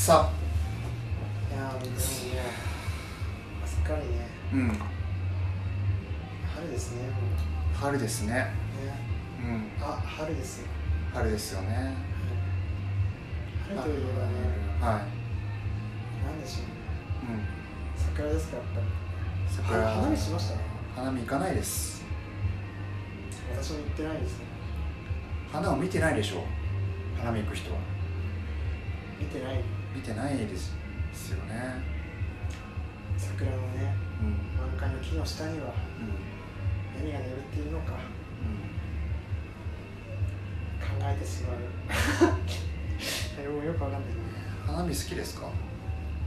さ。いやーでもねすっかりね。うん。春ですねも春ですね。うね。うん。あ春ですよ。春ですよね。春といえばねはい。何でしょうね。うん。桜ですかやっぱり。桜。は花見しました花見行かないです。私も行ってないですね。花を見てないでしょ花見行く人は。見てない見てないですですよね。桜のねうん。満開の木の下にはうん。何が眠っているのかうん。考えてしまうえもうよくわかんない。けど花見好きですか？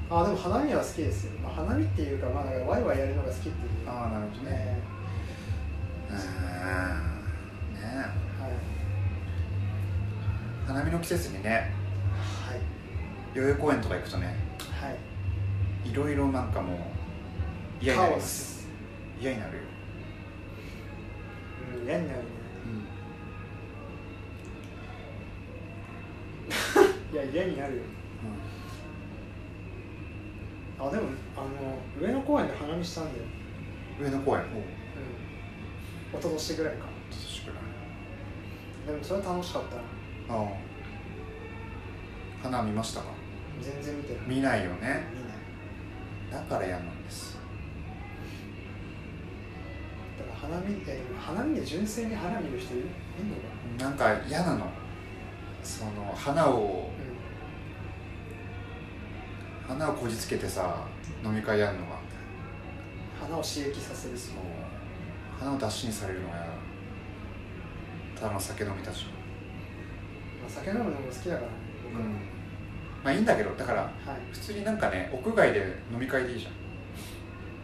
あでも花見は好きですよ、まあ、花見っていうかまあだからワイワイやるのが好きっていう。ああなるほどね。ねうーんね。はい。花見の季節にねはい代々木公園とか行くとねはい。いろいろなんかもう嫌になります。ス嫌になるよ、うん嫌になるね。いや嫌になるよ。あでもあの上野公園で花見したんだよ。うん、上野公園？おう。うん。一昨年ぐらいか。年くらい。でもそれは楽しかったな。ああ。花見ましたか？全然見てない。見ないよね。見ない。だから嫌なんです。だから花見え花見で純粋に花見る人いる？のかな？んか嫌なの。その花をな、花をこじつけてさ飲み会やるのが花を刺激させるそう花を出しにされるのが嫌。だただの酒飲みたち。まあ、酒飲むのも好きだからね僕は、まあいいんだけどだからはい。普通になんかね屋外で飲み会でいいじゃん。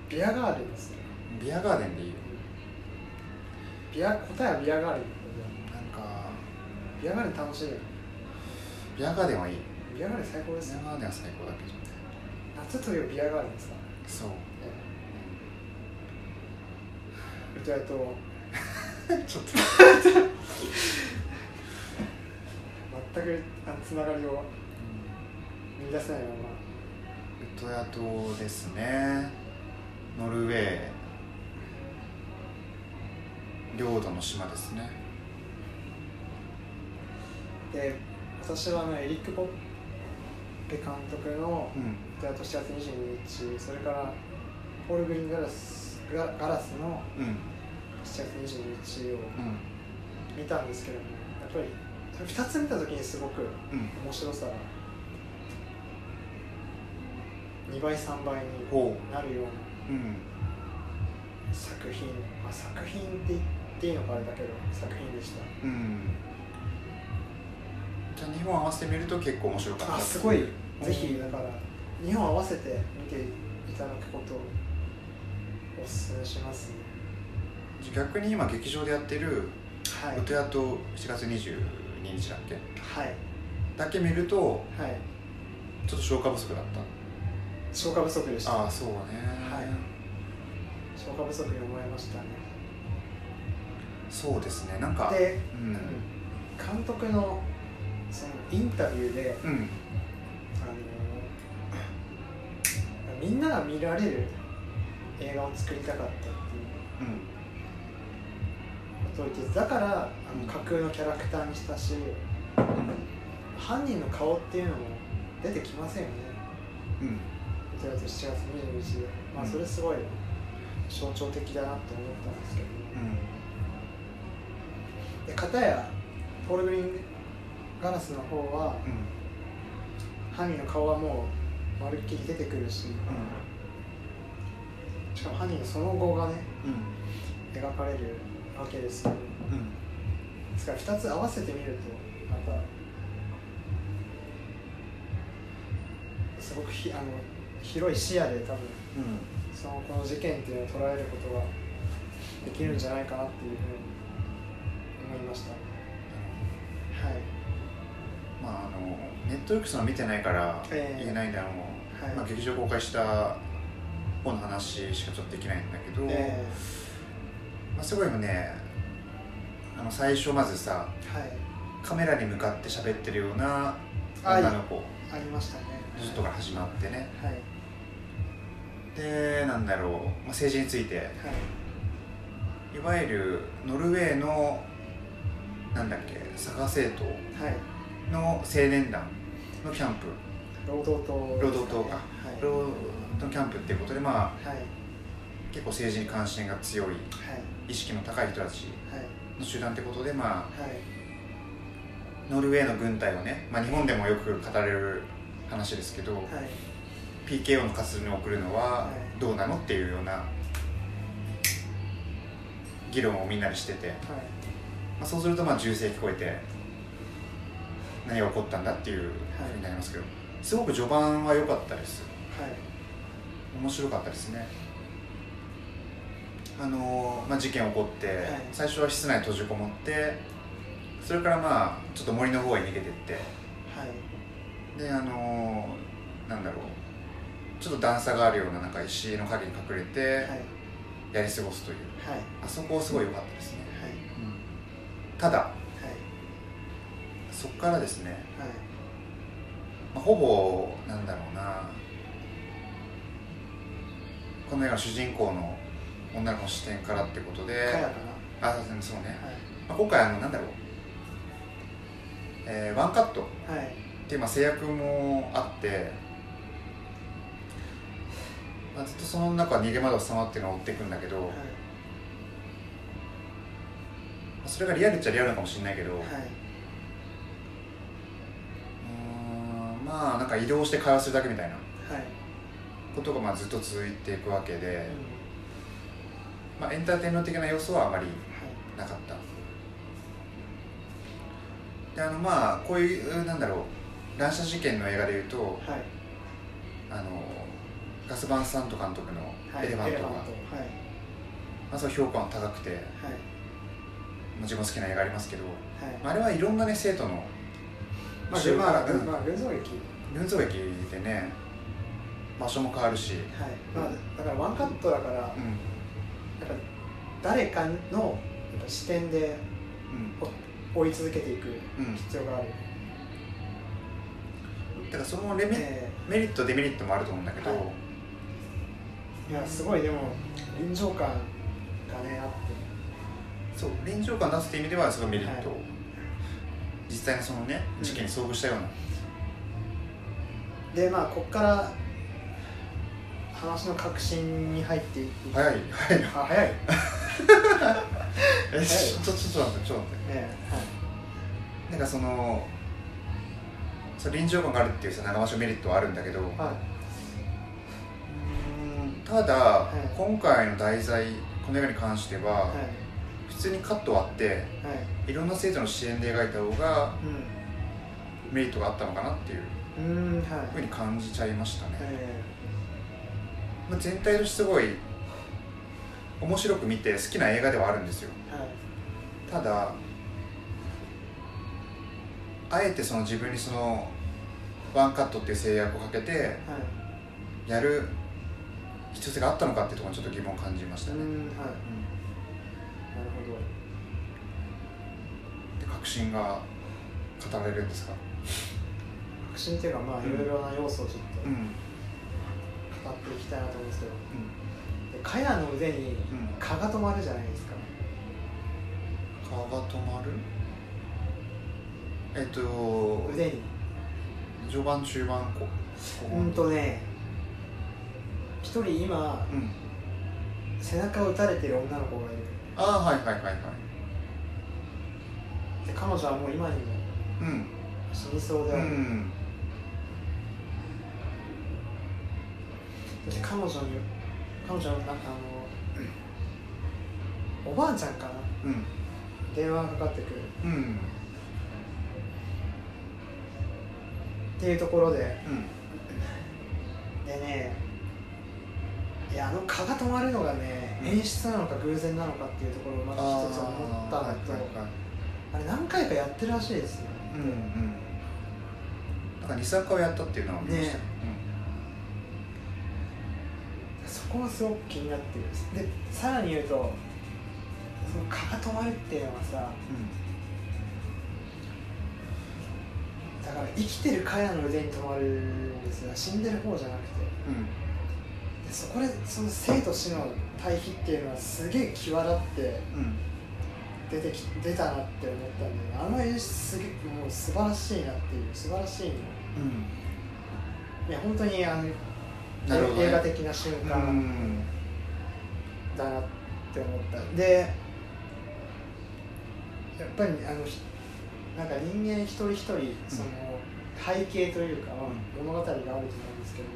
ビアガーデンですね。ビアガーデンでいいよ。ビア答えはビアガーデンだなんかビアガーデン楽しいよビアガーデンはいい。ビアガーデン最高ですよビアガーデンは最高だけど夏といえばビアガーデンですか？らそう、ウトヤと ちょっと。全くあのつながりを見出せないままウトヤ島ですねノルウェー。領土の島ですね。で私はあのエリック・ポッペ監督のうん「ウトヤと7月22日」それからポール・グリーンガラスガガラスのうん。7月22日をうん。見たんですけどもやっぱり2つ見た時にすごくうん。面白さが2倍3倍にほなるような作品、まあ、作品って言っていいのかあれだけど作品でした。うん。じゃあ日本合わせてみると結構面白かった。あすごい。うんぜひだから日本合わせて見ていただくことをおすすめします。ね逆に今劇場でやってるはい。ウトヤと7月22日だっけ？はい。だけ見るとはい。ちょっと消化不足だっ消化不足でした。たああそうね。はい。消化不足に思いましたね。そうですね。なんかで、うん。監督のそのインタビューでうん。あのみんなが見られる映画を作りたかったっていう。うん。ことを言ってだからあの架空のキャラクターにしたし犯人の顔っていうのも出てきませんよね。うんうん1月7月22日でまあうん。それすごい象徴的だなって思ったんですけど。で片やポール・グリーンガラスの方は犯人の顔はもうまるっきり出てくるし。しかも犯人のその後がねうん。描かれるわけです。けどうん。ですから2つ合わせてみるとまたすごくひあの広い視野で多分うん。そのこの事件っていうのを捉えることができるんじゃないかなっていうふうに思いました。はい。まああのネットフリックスの見てないからええ。言えないんだろう、はい。まあ、劇場公開した本の話しかちょっとできないんだけど、えまあ、すごいね。あの最初まずさーはい。カメラに向かって喋ってるようなあ女の子。ありましたねの人から始まってね。はい。はいでなんだろう、まあ、政治について。い。わゆるノルウェーのなんだっけ左派政党はい。の青年団のキャンプ。労働党ね、労働党か。はい。労働のキャンプっていうことでまあはい。結構政治に関心が強いはい。意識の高い人たちはい。の集団ってことでまあはい。ノルウェーの軍隊をね、まあ、日本でもよく語れる話ですけど、はい。PKO の活動に送るのははい。どうなのっていうような議論をみんなでしてて、はい。まあ、そうするとまあ銃声聞こえて何が起こったんだっていうふうになりますけどすごく序盤は良かったです。はい。面白かったですね。あのーまあ、事件起こって、い。最初は室内に閉じこもってそれからまあちょっと森の方へ逃げてってはいであのーなんだろう。ちょっと段差があるようななんか石の陰に隠れてはい。やり過ごすという。はい。あそこすごい良かったですね、はい。ただはい。そこからですね、はい。まあ、ほぼなんだろうな。この映画の主人公の女の子の視点からってことであそうね、なはい。まあ、今回あのなんだろう、えーワンカット。っはいていうまあ制約もあって、まあ、ずっとその中逃げ惑う様っていうのを追っていくんだけど、まはい。あそれがリアルっちゃリアルかもしれないけど、うはい。ーんまあなんか移動して会話するだけみたいなはい。ことがまあずっと続いていくわけで、うん。まあ、エンターテインメント的な要素はあまりはい。なかった。であのまあこういうなんだろう乱射事件の映画でいうとはい。あのガス・バンサント監督のはい。エレファントが、はい。まあ、そう評価も高くて、はい。まあ、自分も好きな映画ありますけど、はい。まあ、あれはいろんなね生徒のまあまあ、群像劇。群像劇でね場所も変わるし、はい。まあ、だからワンカットだから、やっうんぱ誰かの視点でうん。追い続けていくうん、必要がある、だからそのレメ,、えメリットデメリットもあると思うんだけど、はい。ーいやすごいでも臨場感がねあって。そう臨場感出すっていう意味ではすごいメリット、はい。実際にそのねうん。事件に遭遇したような、でまあこっから話の核心に入っていく。早い早い。早い。ね えちょちょちょっと待ってちょっと待って。はい。なんかそのそう臨場感があるっていうさ長場所メリットはあるんだけど、はい。ただ、い。今回の題材この映画に関しては、はい。普通にカット割ってはい。いろんな生徒の視点で描いた方がうメリットがあったのかなっていうふうに感じちゃいましたね、えまあ、全体としてすごい面白く見て好きな映画ではあるんですよ。ただあえてその自分にそのワンカットっていう制約をかけてはい。やる必要性があったのかっていうところにちょっと疑問を感じましたね、うんはい。うん。なるほど。で確信が語られるんですか？革新っていうかまあうんいろいろな要素をちょっとうん。語っていきたいなと思うんですけど。うん。でカヤの腕にうん。蚊が止まるじゃないですか。蚊が止まる？えっと腕に。序盤中盤ここうんとね一人今うん。背中を撃たれてる女の子がいる。ああはいはいはいはい。で彼女はもう今にもうん。死にそうでうある、ん。そして彼女に彼女のなんかあのおばあちゃんかな。うん。電話がかかってくる。うんっていうところで。うん。でねいやあの蚊が止まるのがね、うん。演出なのか偶然なのかっていうところをまず一つ思ったのとあ,、れ何回かやってるらしいですよ、うんうん。だから23回やったっていうのは見ました。ね。そこがすごく気になってるんでさらに言うとその蚊が止まるっていうのはさだから生きてる茅の腕に止まるんですよ。死んでる方じゃなくて。うん。でそこでその生と死の対比っていうのはすげえ際立ってうん。出てき出たなって思ったんだよね。あの演出すげえもう素晴らしいなっていう素晴らしいの。いや本当にあのね。映画的な瞬うんう間ん。だなって思った。でやっぱりあのひなんか人間一人一人その背景というか、物語があると思うんですけども、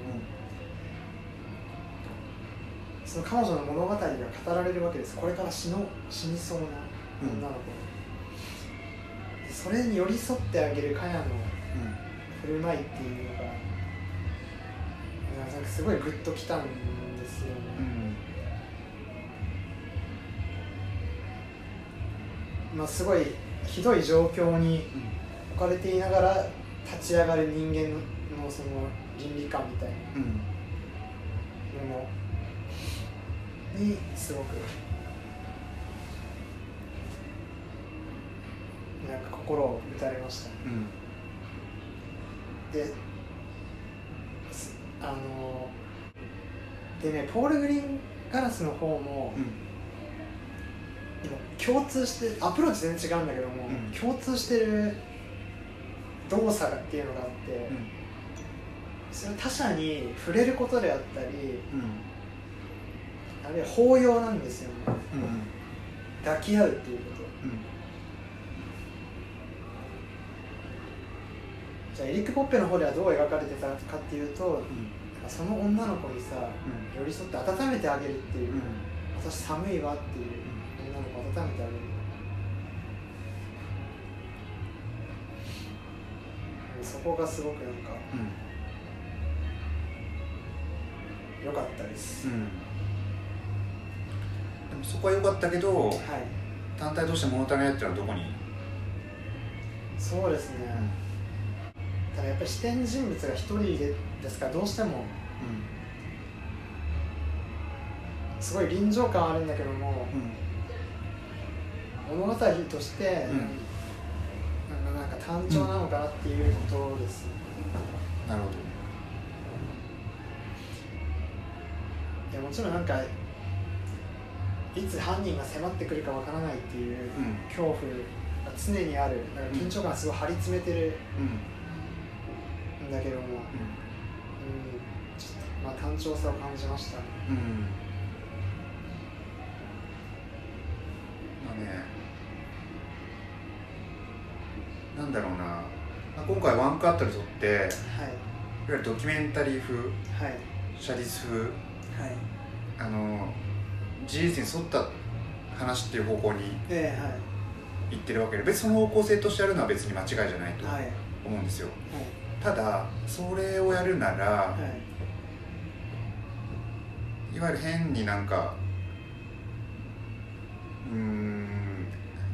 その彼女の物語が語られるわけです。これから死の死にそうな女の子、でそれに寄り添ってあげるカヤの振る舞いっていうのがなんかすごいグッときたんですよね、うん。まあ、すごいひどい状況に置かれていながら立ち上がる人間のその倫理観みたいな。うんものにすごくなんか心を打たれました。うん。ですあのでねポール・グリーンガラスの方も、でも共通してアプローチ全然違うんだけども、うん。共通してる動作がっていうのがあって、それは他者に触れることであったりあるいは抱擁なんですよね。抱き合うっていうこと。じゃあエリック・ポッペの方ではどう描かれてたかっていうとその女の子にさ寄り添って温めてあげるっていう、私寒いわっていう女の子を温めてあげる。そこがすごくなんか良かったです、でもそこは良かったけどはい。単体として物足りないっていうのはどこに？そうですね、ただやっぱり視点人物が一人でですからどうしてもすごい臨場感あるんだけども物語として、うん。なんかなんか単調なのかなっていうことです、なるほいやもちろんなんかいつ犯人が迫ってくるかわからないっていうどうん。恐怖が常にある緊張感がすごい張り詰めてるうん。んだけども、うん、ちょっとまあ単調さを感じました。うんだろうな。まあ今回ワンカットで撮ってい。わはいゆるドキュメンタリー風はい。写実風はい。あの事実に沿った話っていう方向にええ行ってるわけで別にその方向性としてやるのは別に間違いじゃないとはい。はい思うんですよ。ただそれをやるなら、はい。いわゆる変になんかうーん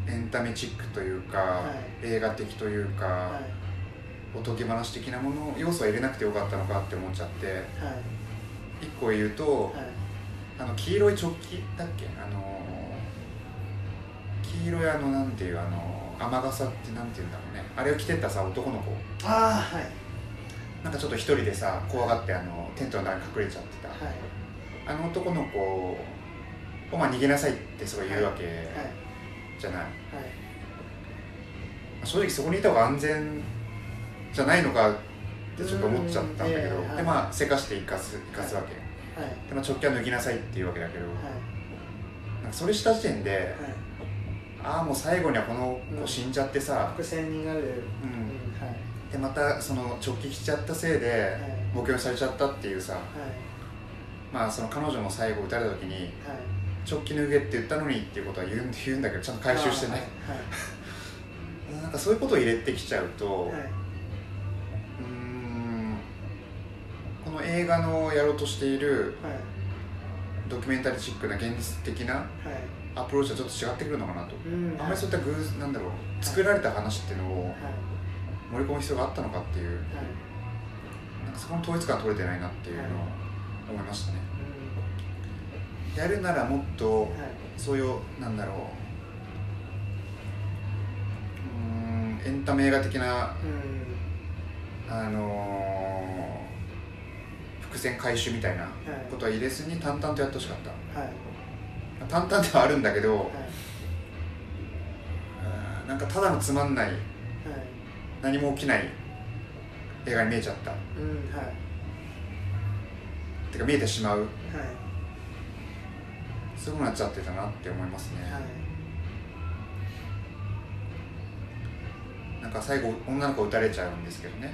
エンタメチックというか、はい。映画的というか、はい。おとぎ話的なもの要素は入れなくてよかったのかって思っちゃって。はい。一個言うと、はい。あの黄色いチョッキだっけ？あの黄色いあのなんていうあの雨傘ってなんていうんだろうね。あれを着てったさ男の子。ああはい。なんかちょっと一人でさ怖がってあのテントの中に隠れちゃってた、はい。あの男の子を、まあ、逃げなさいってすごい言うわけ。はいじゃない、はい。正直そこにいた方が安全じゃないのかってちょっと思っちゃったんだけど、でまあせかして生かす生かすわけ、はい。でまあ、直径は脱ぎなさいっていうわけだけど、はい。なんかそれした時点で、はい。ああもう最後にはこの子死んじゃってさ、伏線になる、うん。でまたその直帰しちゃったせいではい。目標にされちゃったっていうさはい。まあその彼女も最後撃たれた時にはい直帰脱げって言ったのにっていうことは言うん言うんだけどちゃんと回収してね、はいなんかそういうことを入れてきちゃうと、はい。はいうーんこの映画のやろうとしているはい。ドキュメンタリーチックな現実的なはい。アプローチはちょっと違ってくるのかなと、うんあんまりそういった偶なんだろう作られた話っていうのをはい。盛り込む必要があったのかっていう。はい。なんかそこの統一感取れてないなっていうのを思いましたね。うやるならもっとんはい。そういうなんだろう。うーんエンタメ映画的なうん。あのー伏線回収みたいなことは入れずに淡々とやってほしかった。はい。淡々ではあるんだけど、はい。うんなんかただのつまんないはい。何も起きない映画に見えちゃった。うんはい。てか見えてしまう。はいそういうふうになっちゃってたなって思いますね、はい。なんか最後女の子撃たれちゃうんですけどね。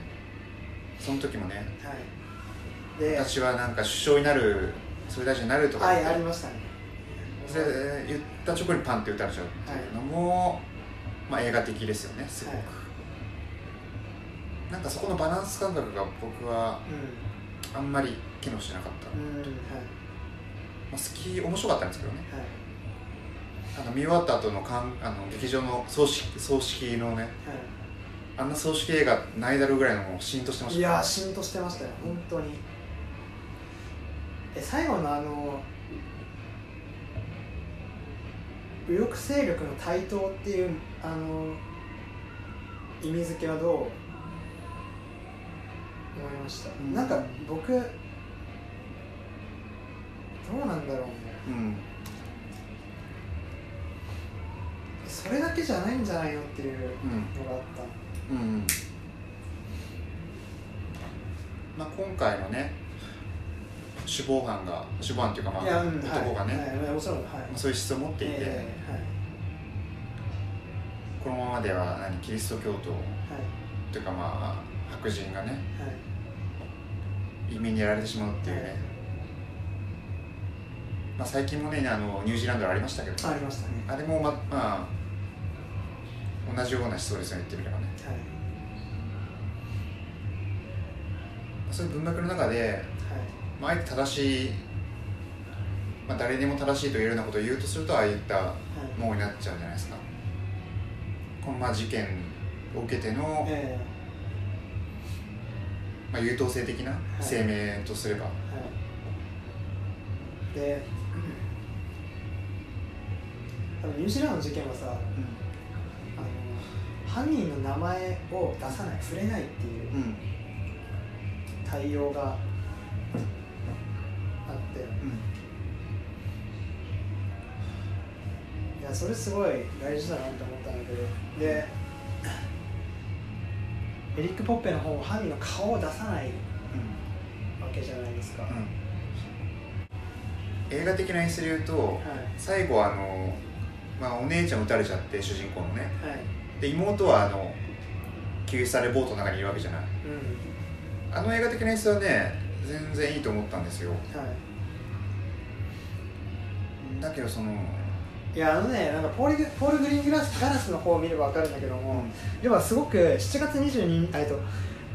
その時もねはい。で私はなんか首相になる総理大臣になるとかはいありましたね。それで言った直後にパンって撃たれちゃうっていうのも、まあ、映画的ですよねすごく、はい。なんかそこのバランス感覚が僕はうあんまり機能してなかった、んうんはい。まあ、好き面白かったんですけどね。はい。あの見終わった後のかんあの劇場の葬式葬式のねはあんな葬式映画ないだろうぐらいのもうシーンとしてまい、した。いやーしんとしてましたよ。本当に。え最後のあの右翼勢力の台頭っていうあの意味付けはどう思いました、うん。なんか僕どうなんだろうね。うん。それだけじゃないんじゃないのっていうのがあっうん。うんまあ今回のね首謀犯が首謀犯っていうかまあうん、男がね、そういう質を持っていて、ええはい。このままでは何キリスト教徒はい。というかまあ白人がねはい。移民にやられてしまうっていうね、まあ、最近もねあのニュージーランドでありましたけど。ありましたね。あれもままあ同じような思想ですよね言ってみればね。はい。そういう文脈の中で、まあ、あえて正しい、まあ、誰にも正しいというようなことを言うとするとああいったはい。はいものになっちゃうんじゃないですか。このまあ事件を受けての、えまあ、優等生的な声明とすれば、えはい。でニュージーランドの事件はさあの犯人の名前を出さない触れないっていううん。うん対応があっていやそれすごい大事だなって思ったんだけど。でエリック・ポッペの方も犯人の顔を出さないわけじゃないですか、はいうん。映画的な演出で言うと最後あの、まあ、お姉ちゃん撃たれちゃって主人公のね。はい。で妹はあの救出されボートの中にいるわけじゃない。うん。あの映画的な演出はね全然いいと思ったんですよ。はい。だけどそのいやあのねなんかポールグポールグリーングラスガラスの方を見れば分かるんだけども、要はすごく7月22日えっと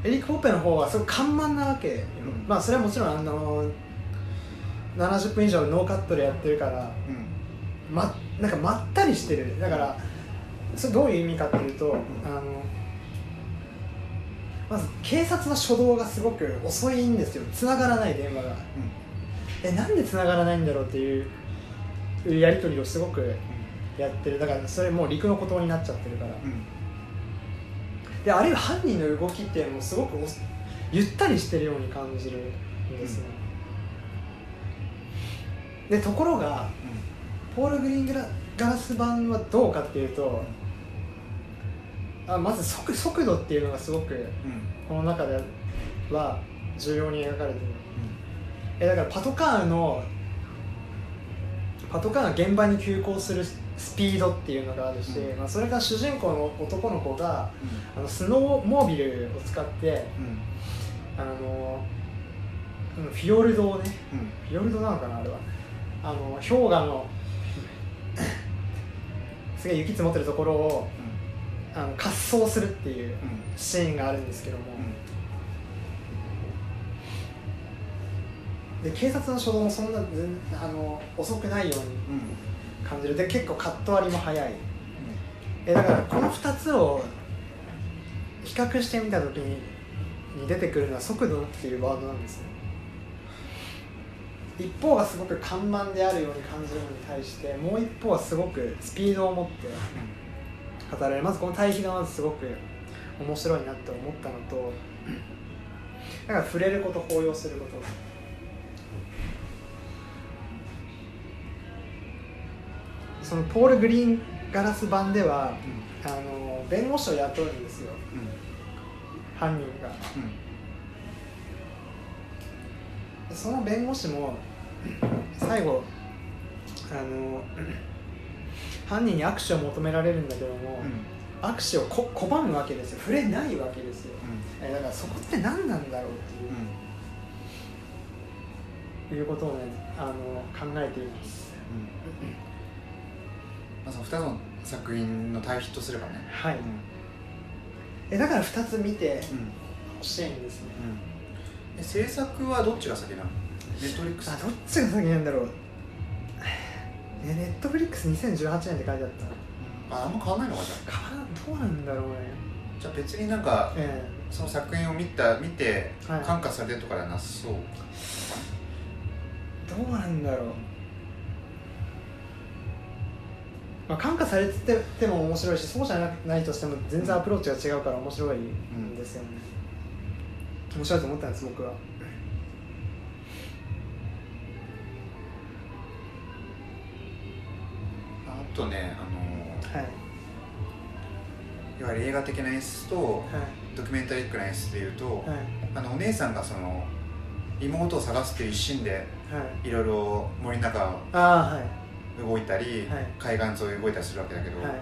エリック・ポッペの方はすごく緩慢なわけ。よ、うん。まあそれはもちろんあの70分以上ノーカットでやってるからうん。まなんかまったりしてる。だからそれどういう意味かっていうと、んあのまず警察の初動がすごく遅いんですよ。繋がらない電話が。えなんで繋がらないんだろうっていうやり取りをすごくやってる。だからそれもう陸の孤島になっちゃってるから。うん。であるいは犯人の動きっていうのもすごくおゆったりしてるように感じるんですね、でところがポール・グリーングラガラス版はどうかっていうとあまず速速度っていうのがすごくうん。うんこの中では重要に描かれてる。えだからパトカーのパトカーが現場に急行するスピードっていうのがあるし、うん。まあ、それが主人公の男の子があのスノーモービルを使ってあのうんフィヨルドをねうん。フィヨルドなのかなあれは。あの氷河のすげえ雪積もってるところをあの滑走するっていうシーンがあるんですけども、で警察の初動もそんな全あの遅くないように感じる。で結構カット割りも早い。えだからこの2つを比較してみた時にに出てくるのは速度っていうワードなんですね一方がすごく緩慢であるように感じるのに対してもう一方はすごくスピードを持って語られるまずこの対比がまずすごく面白いなって思ったのとだから触れること抱擁すること。そのポール・グリーンガラス版ではあの弁護士を雇うんですよ。犯人が。その弁護士も最後あの犯人に握手を求められるんだけども、握手をこ拒むわけですよ。触れないわけですよ、えだからそこって何なんだろうっていう、いうことをねあの考えています、まあ、その2つの作品の対比とすればね。はい、うん。えだから2つ見てうん。ほしいんですね、え制作はどっちが先なの？ネットフリックスあどっちが先なんだろう。えネットフリックス2018年って書いてあった。ああんま変わんないのかじゃあ。かどうなんだろうね。じゃあ別になんかえその作品を見た見てはい。感化されてるとかではなさそう、えどうなんだろう。まあ、感化されてても面白いしそうじゃなないとしても全然アプローチが違うから面白いんですよね、面白いと思ったんです僕はとねあのはい。いわゆる映画的な演出とはい。ドキュメンタリックな演出でいうと、はい。あのお姉さんがその妹を探すっていう一心ではい。いろいろ森の中をああはい。動いたり、はい。海岸沿い動いたりするわけだけど、はい。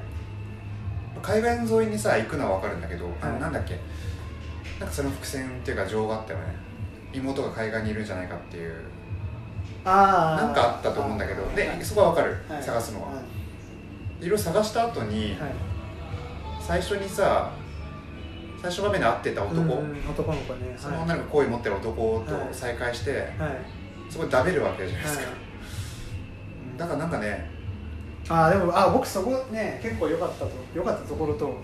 海岸沿いにさ行くのは分かるんだけど、あのはい。なんだっけなんかその伏線っていうか情があったよね妹が海岸にいるんじゃないかっていうああなんかあったと思うんだけどはい。でそこは分かる、はい。探すのは、はいいろいろ探した後に、はい。最初にさ最初場面で会ってた男、うんうん男の子ね。その女の子好意持ってる男とはい。再会して、はい。はいそこで食べるわけじゃないですか、はい。だからなんかね、ああでもあ僕そこね結構良かったと良かったところと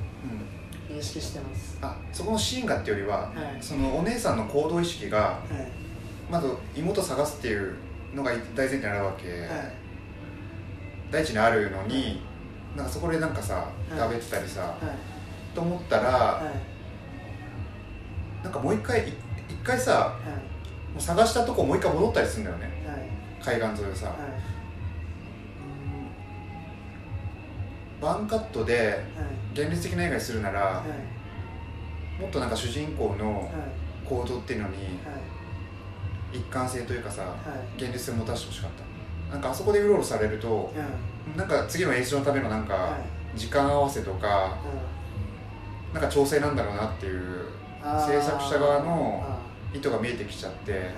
うん、認識してます。あそこのシーンがっていうよりは、はい。そのお姉さんの行動意識がはい。まず妹を探すっていうのが大前提にあるわけ、はい。第一にあるのになんかそこでなんかさい。食べてたりさ、はい。と思ったら、はい。なんかもう一回い一回さはもう探したとこもう一回戻ったりするんだよね。海岸沿いをさ、はい。ワンカットではい。現実的な映画にするなら、はい。もっとなんか主人公のはい。行動っていうのにはい。一貫性というかさはい。現実性を持たせてほしかったなんかあそこでうろうろされるとうん。なんか次の演出のためのなんかはい。時間合わせとかなんか調整なんだろうなっていう制作者側のあ意図が見えてきちゃって、ーはい。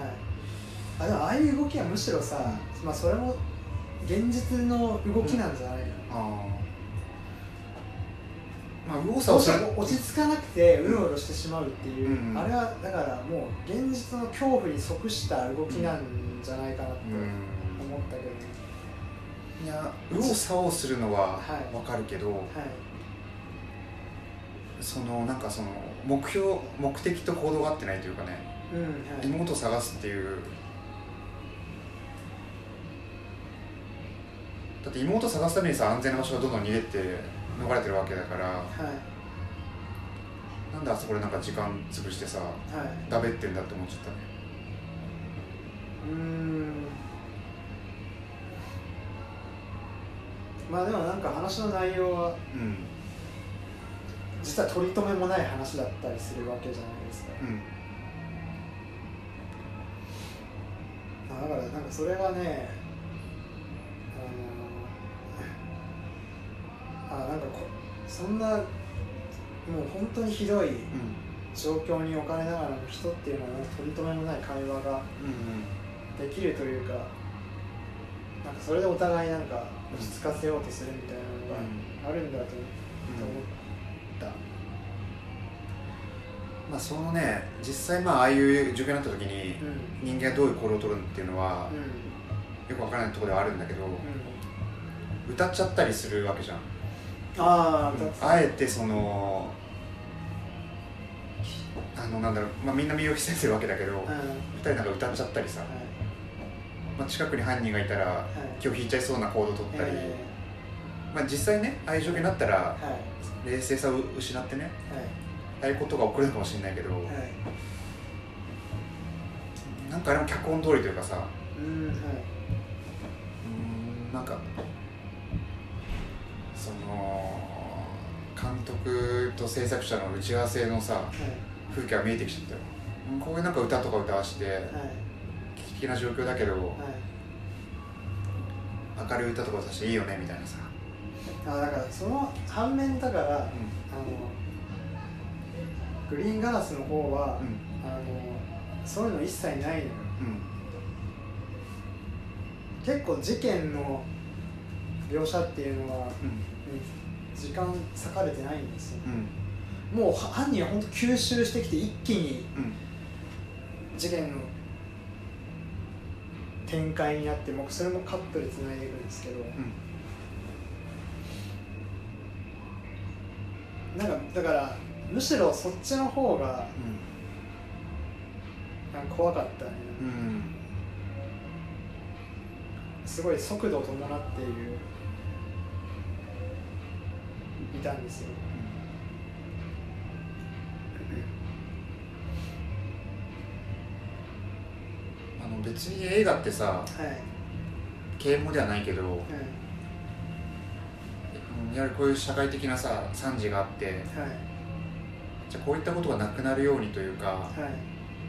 あでもああいう動きはむしろさ、まあ、それも現実の動きなんじゃないの、あー。まあ右往左どうし往する。ても落ち着かなくてうろうろしてしまうっていう、うんうん。あれはだからもう現実の恐怖に即した動きなんじゃないかなって。うん思ったけど。ね、いや右往左往するのははい。わかるけど、はい。そのなんかその目標目的と行動が合ってないというかねうんはい。妹を探すっていうだって妹を探すためにさ安全な場所がどんどん逃げて逃れてるわけだからはい。なんであそこでなんか時間潰してさはい。だべってんだって思っちゃったね。うーんまあでもなんか話の内容はうん。実は取り留めもない話だったりするわけじゃないですか、うん。まあだからなんかそれがねあのあなんかこそんなもう本当にひどいうん。状況に置かれながらの人っていうのは取り留めもない会話がうん。できるというかなんかそれでお互いなんか落ち着かせようとするみたいなのがあるんだと思った、まあそのね実際まあああいう状況になった時にうん。人間がどういう行動を取るっていうのはうんよくわからないところではあるんだけどうん歌っちゃったりするわけじゃん。ああえてそのあのなんだろう、まあ、みんな身を潜めてるわけだけどうん。はい二人なんか歌っちゃったりさ、まあ、近くに犯人がいたらはい。気を引いちゃいそうな行動を取ったり、えまあ、実際ねああいう状況になったら冷静さを失ってねはい。ああいうことが起こるのかもしれないけど、はい。なんかあれも脚本通りというかさ。うんはうんなんかその監督と制作者の打ち合わせのさ風景が見えてきちゃったよ。うんこういうなんか歌とか歌わしてはい危機的な状況だけどはい。明るい歌とか歌していいよねみたいなさ、あだからその反面だからあのグリーンガラスの方は、うん。あのそういうの一切ないのよ。うん。結構事件の描写っていうのは、うん。うん時間割かれてないんですよ。うん。もう犯人は本当吸収してきて一気にうん。事件の展開になってもうそれもカップルつないでいくんですけどうん。なんかだからむしろそっちの方がなんか怖かったね、うんうん。すごい速度を伴っているいたんですよ別に映画ってさはい。啓蒙ではないけど、はい。はりこういう社会的なさ惨事があってはい。じゃあこういったことがなくなるようにというかは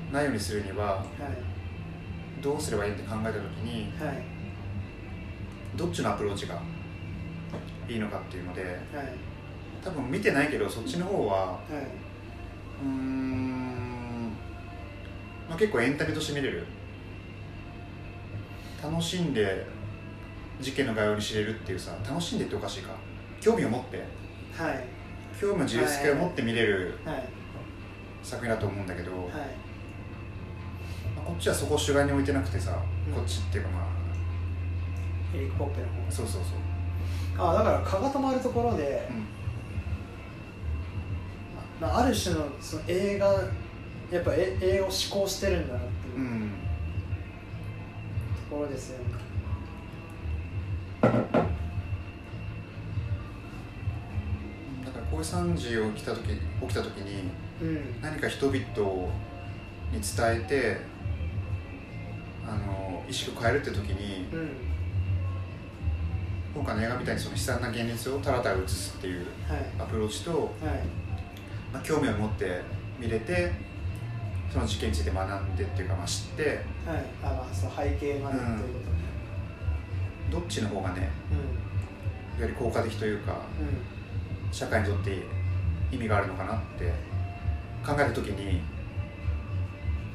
い。ないようにするにははい。どうすればいいって考えた時にはい。どっちのアプローチがいいのかっていうのではい。多分見てないけどそっちの方ははい。うーん、まあ、結構エンタメとして見れる楽しんで事件の概要に知れるっていうさ楽しんでっておかしいか。興味を持って。はい。興味を自律性を持って見れるはい。作品だと思うんだけど、はい。まあこっちはそこを主眼に置いてなくてさ、うん。こっちっていうかまエリック・ポッペのあそうそうそう、方あだから蚊が止まるところで、まあ、ある種のその映画やっぱえ映画を思考してるんだなっころですよ。ね、だからこういう惨事を起きた時起きた時にうん。何か人々に伝えてあの意識を変えるって時にうん。今回の映画みたいにその悲惨な現実をたらたら映すっていうはい。アプローチと、はい。まあ、興味を持って見れてその事件について学んでっていうか、まあ、知ってはいあまあそう背景までということねどっちの方がねより効果的というかうん。うん社会にとって意味があるのかなって考えた時に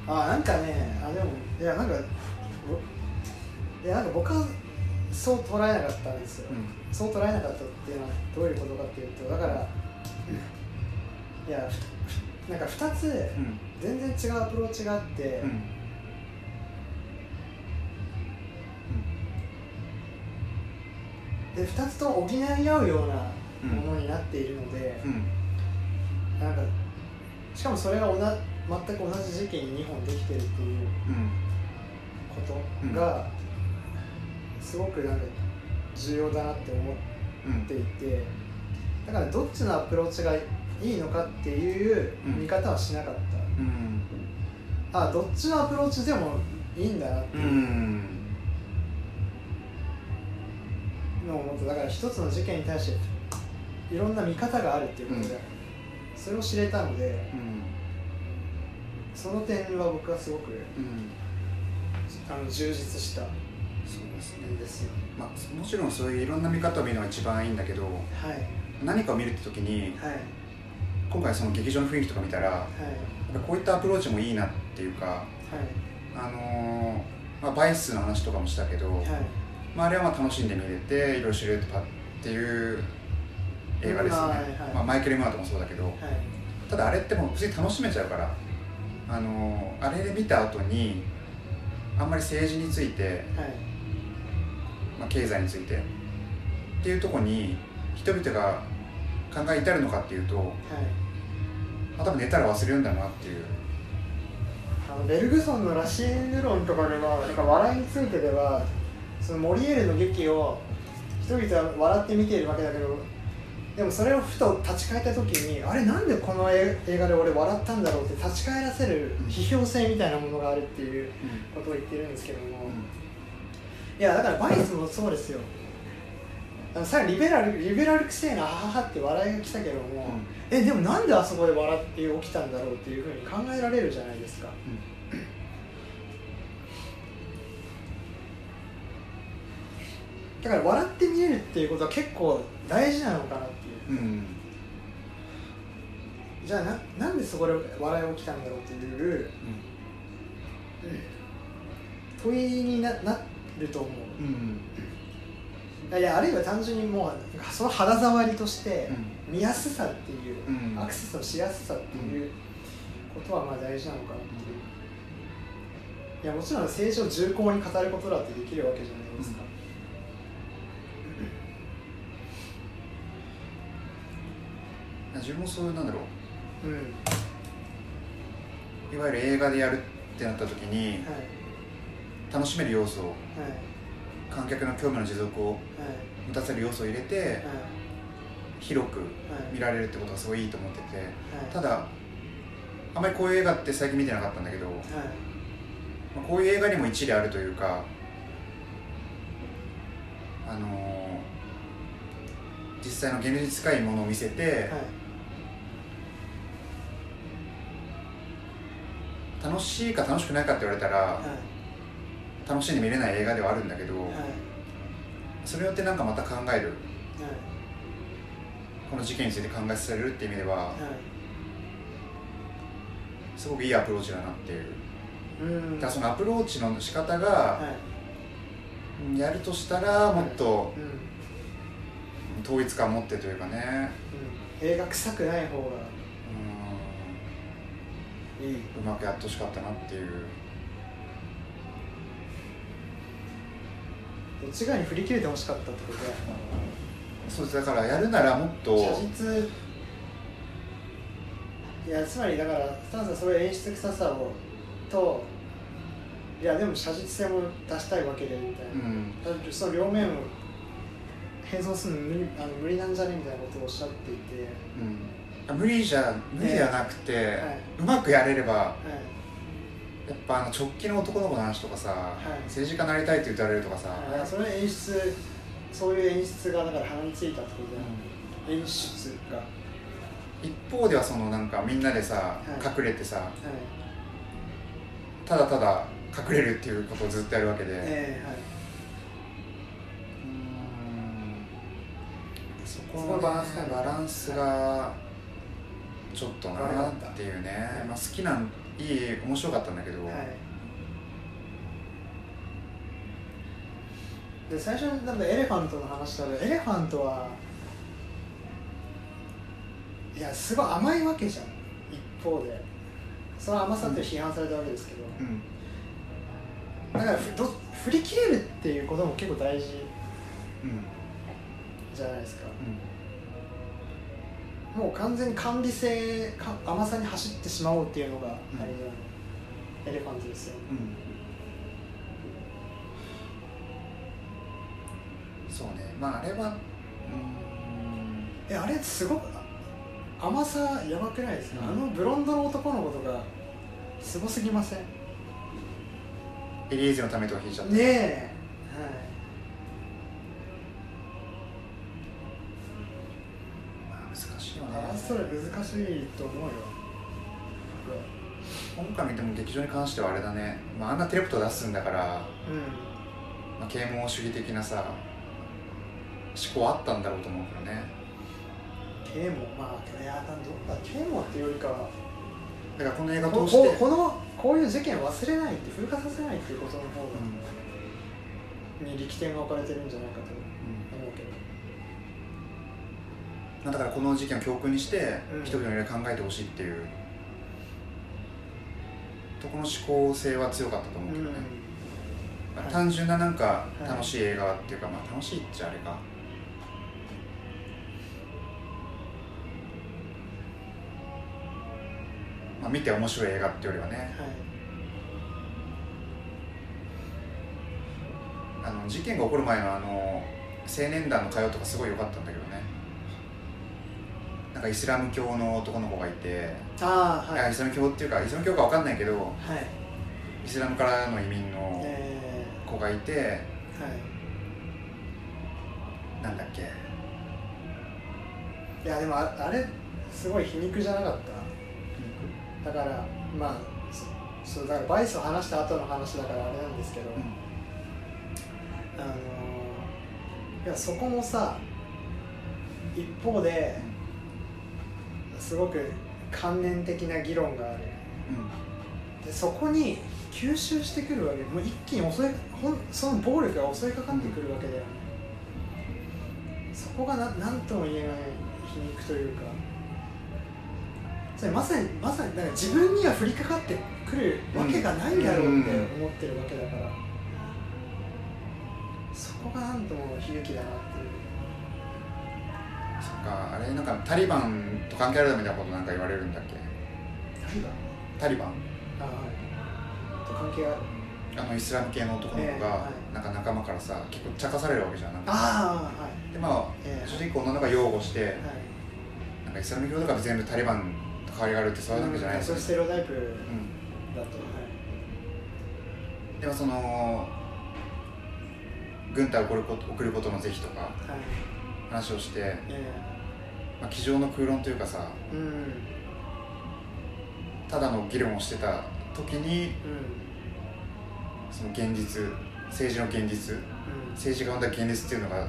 あなんかねあでもいやなんかぼいやなんか僕はそう捉えなかったんですよ、うん。そう捉えなかったっていうのはどういうことかっていうとだからいやふなんか2つうん。全然違うアプローチがあって、うんで2つとも補い合うようなものになっているので、うん。なんかしかもそれがおな全く同じ時期に2本できてるっていううん。ことがすごくなんか重要だなって思うんっていてだからどっちのアプローチがいいのかっていう見方はしなかった、うん。あどっちのアプローチでもいいんだなってういうんのを思ってだから一つの事件に対していろんな見方があるっていうことで、うん。それを知れたのでうん。その点は僕はすごくうん。あの充実したそうですね。んですよまあ、もちろんそういういろんな見方を見るのが一番いいんだけどはい。何かを見るって時にはい。今回その劇場の雰囲気とか見たらやはいこういったアプローチもいいなっていうかはい。あのーまあ、バイスの話とかもしたけど、はいまあ、あれはまあ楽しんで見れていろいろ知れるっていう映画ですよね、はいはい。まあ、マイケル・ムーアともそうだけどはい。ただあれってもう普通に楽しめちゃうからあのーあれで見た後にあんまり政治について、はい。まあ、経済についてっていうところに人々が考え至るのかっていうと、はい。まあ、多分寝たら忘れるんだなっていう。あのベルグソンのラシーヌ論とかではなんか笑いについてではそのモリエールの劇を人々は笑って見ているわけだけどでもそれをふと立ち返った時にあれなんでこの映画で俺笑ったんだろうって立ち返らせる批評性みたいなものがあるっていうことを言ってるんですけども、いやだからバイスもそうですよ。さリベラルリベラルくせえなはははって笑いが来たけども、うん、えでもなんであそこで笑って起きたんだろうっていうふうに考えられるじゃないですか、うん、だから笑って見えるっていうことは結構大事なのかなっていう、うん、じゃあななんでそこで笑い起きたんだろうっていう、問いにななると思う、いやあるいは単純にもうその肌触りとして見やすさっていう、うん、アクセスのしやすさっていうことはまあ大事なのかなっていう。いやもちろん政治を重厚に語ることだってできるわけじゃないですか、自分もそうなんだろう、うん、いわゆる映画でやるってなった時に、はい、楽しめる要素を、はい。観客の興味の持続を持たせる要素を入れて、広く見られるってことがすごいいいと思ってて、ただあんまりこういう映画って最近見てなかったんだけど、まあ、こういう映画にも一理あるというかあのー、実際の現実近いものを見せて、楽しいか楽しくないかって言われたら、楽しんで見れない映画ではあるんだけど、はい、それによってなんかまた考える、はい、この事件について考えさせるっていう意味では、はい、すごくいいアプローチだなっていう、うん、だそのアプローチの仕方が、やるとしたらもっと、統一感持ってというかね、うん、映画臭くない方がいいうまくやってほしかったなっていう。どっち側に振り切れてほしかったってことやそうですだからやるならもっと写実いやつまりだからスタンスはそういう演出臭さをといやでも写実性も出したいわけでみたいな、うん、その両面を並走するの無理あの無理なん。じゃねみたいなことをおっしゃっていて、うん、無理じゃ無理ではなくて、はい、うまくやれれば、はい。やっぱあの直近の男の子の話とかさ、はい、政治家になりたいって言われるとかさ、はい、それ演出そういう演出がだから鼻についたってことで、うん、演出が。一方ではそのなんかみんなでさ、はい、隠れてさ、ただただ隠れるっていうことをずっとやるわけで、えーはい、うん。そこのバランスバランスがちょっとなっていうね、まあ、好きなんいい面白かったんだけど、はい、で最初になんかエレファントの話したらエレファントはいやすごい甘いわけじゃん。一方で。その甘さって批判されたわけですけど、うん、だからど振り切れるっていうことも結構大事、うん、じゃないですか、うんもう完全に管理性甘さに走ってしまおうっていうのが、あれエレファントですよ、うん、そうね。まああれはうん。えあれすごく甘さやばくないですか、うん、あのブロンドの男の子とかすごすぎません？エリーゼのためとか引いちゃった。ねえ。はいそれ難しいと思うよ。今回見ても劇場に関してはあれだね、まあ、あんなテレプト出すんだから、うん。まあ、啓蒙主義的なさ思考あったんだろうと思うけどね。啓蒙？まあいやどっか啓蒙っていうよりかはだからこの映画通してこのこういう事件を忘れないって風化させないっていうことの方が、うん、に力点が置かれてるんじゃないかとだからこの事件を教訓にして人々に考えてほしいっていう。とこの思考性は強かったと思うけどね、うん、単純ななんか楽しい映画っていうか、まあ楽しいっちゃあれか。まあ、見て面白い映画っていうよりはね、はい、あの事件が起こる前のあの青年団の会話とかすごい良かったんだけどねなんかイスラム教の男の子がいてああはい。イスラム教っていうかイスラム教かわかんないけどはい。イスラムからの移民のえ子がいてー、はい。なんだっけ。いやでもああれすごい皮肉じゃなかった？だからまあそそうだからバイスを話した後の話だからあれなんですけど、あのいやそこもさ一方ですごく観念的な議論がある。うん。でそこに吸収してくるわけ。もう一気に襲いほんその暴力が襲いかかってくるわけだよね、そこがな何とも言えない皮肉というか。それまさにまさにだから自分には降りかかってくるわけがないだろうって思ってるわけだから、そこが何とも悲劇だなっていうそっかあれなんかタリバンと関係あるみたいなことなんか言われるんだっけ？何がタリバン。あはい。と関係ある？あのイスラム系の男の子がなんか仲間からさ結構茶化されるわけじゃんなんか。ああはい。でまあええ。主人公女の子が擁護してはい。なんかイスラム教とかで全部タリバンと変わりがあるってそういうわけじゃないですそういうステレオタイプうん。だと、はい。でもその軍隊を送ること送ることの是非とかはい話をして、えまあ、机上の空論というかさえうん。ただの議論をしてた時にうん。その現実政治の現実うん。政治が生んだ現実っていうのが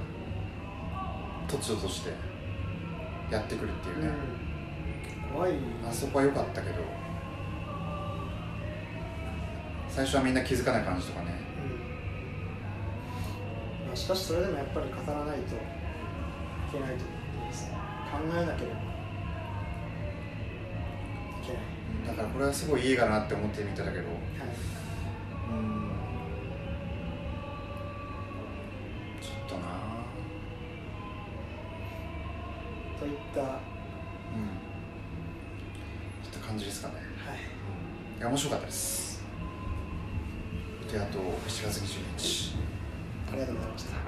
突如としてやってくるっていうね、うん、怖い。あそこは良かったけど最初はみんな気づかない感じとかね。しかしそれでもやっぱり語らないと。いけないと思う。んですね考えなければいけない。だからこれはすごいいい映画だなって思って見てたけど。はいうん。ちょっとな。といった、はい、うん。ちょっと感じですかね。い。や面白かったです。であと7月20日。ありがとうございました